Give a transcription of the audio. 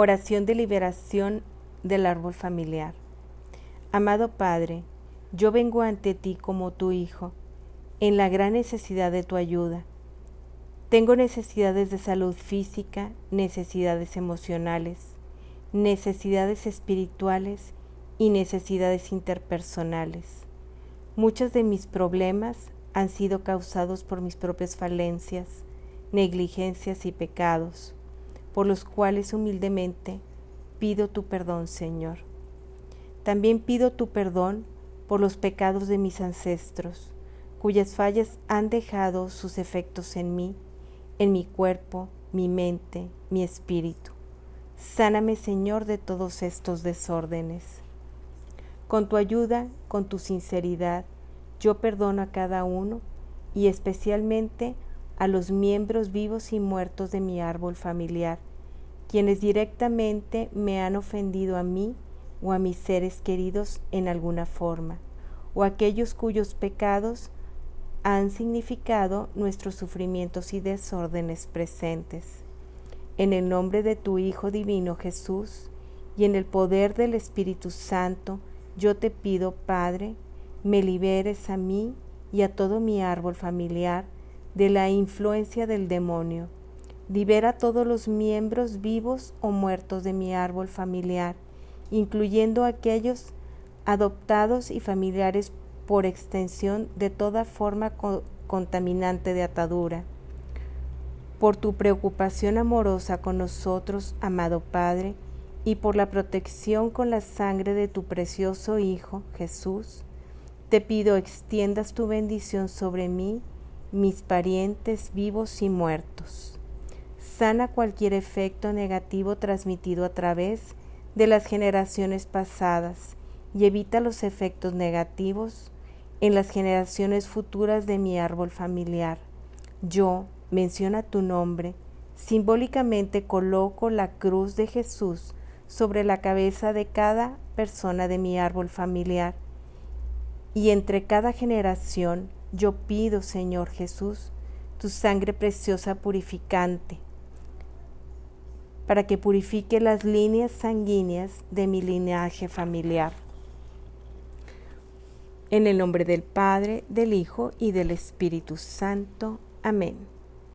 Oración de liberación del árbol familiar. Amado Padre, yo vengo ante ti como tu Hijo, en la gran necesidad de tu ayuda. Tengo necesidades de salud física, necesidades emocionales, necesidades espirituales y necesidades interpersonales. Muchos de mis problemas han sido causados por mis propias falencias, negligencias y pecados por los cuales humildemente pido tu perdón, Señor. También pido tu perdón por los pecados de mis ancestros, cuyas fallas han dejado sus efectos en mí, en mi cuerpo, mi mente, mi espíritu. Sáname, Señor, de todos estos desórdenes. Con tu ayuda, con tu sinceridad, yo perdono a cada uno y especialmente a los miembros vivos y muertos de mi árbol familiar, quienes directamente me han ofendido a mí o a mis seres queridos en alguna forma, o aquellos cuyos pecados han significado nuestros sufrimientos y desórdenes presentes. En el nombre de tu Hijo Divino Jesús y en el poder del Espíritu Santo, yo te pido, Padre, me liberes a mí y a todo mi árbol familiar de la influencia del demonio Libera todos los miembros vivos o muertos de mi árbol familiar, incluyendo aquellos adoptados y familiares por extensión de toda forma contaminante de atadura. Por tu preocupación amorosa con nosotros, amado Padre, y por la protección con la sangre de tu precioso Hijo, Jesús, te pido extiendas tu bendición sobre mí, mis parientes vivos y muertos sana cualquier efecto negativo transmitido a través de las generaciones pasadas y evita los efectos negativos en las generaciones futuras de mi árbol familiar. Yo, menciona tu nombre, simbólicamente coloco la cruz de Jesús sobre la cabeza de cada persona de mi árbol familiar. Y entre cada generación yo pido, Señor Jesús, tu sangre preciosa purificante, para que purifique las líneas sanguíneas de mi linaje familiar. En el nombre del Padre, del Hijo y del Espíritu Santo. Amén.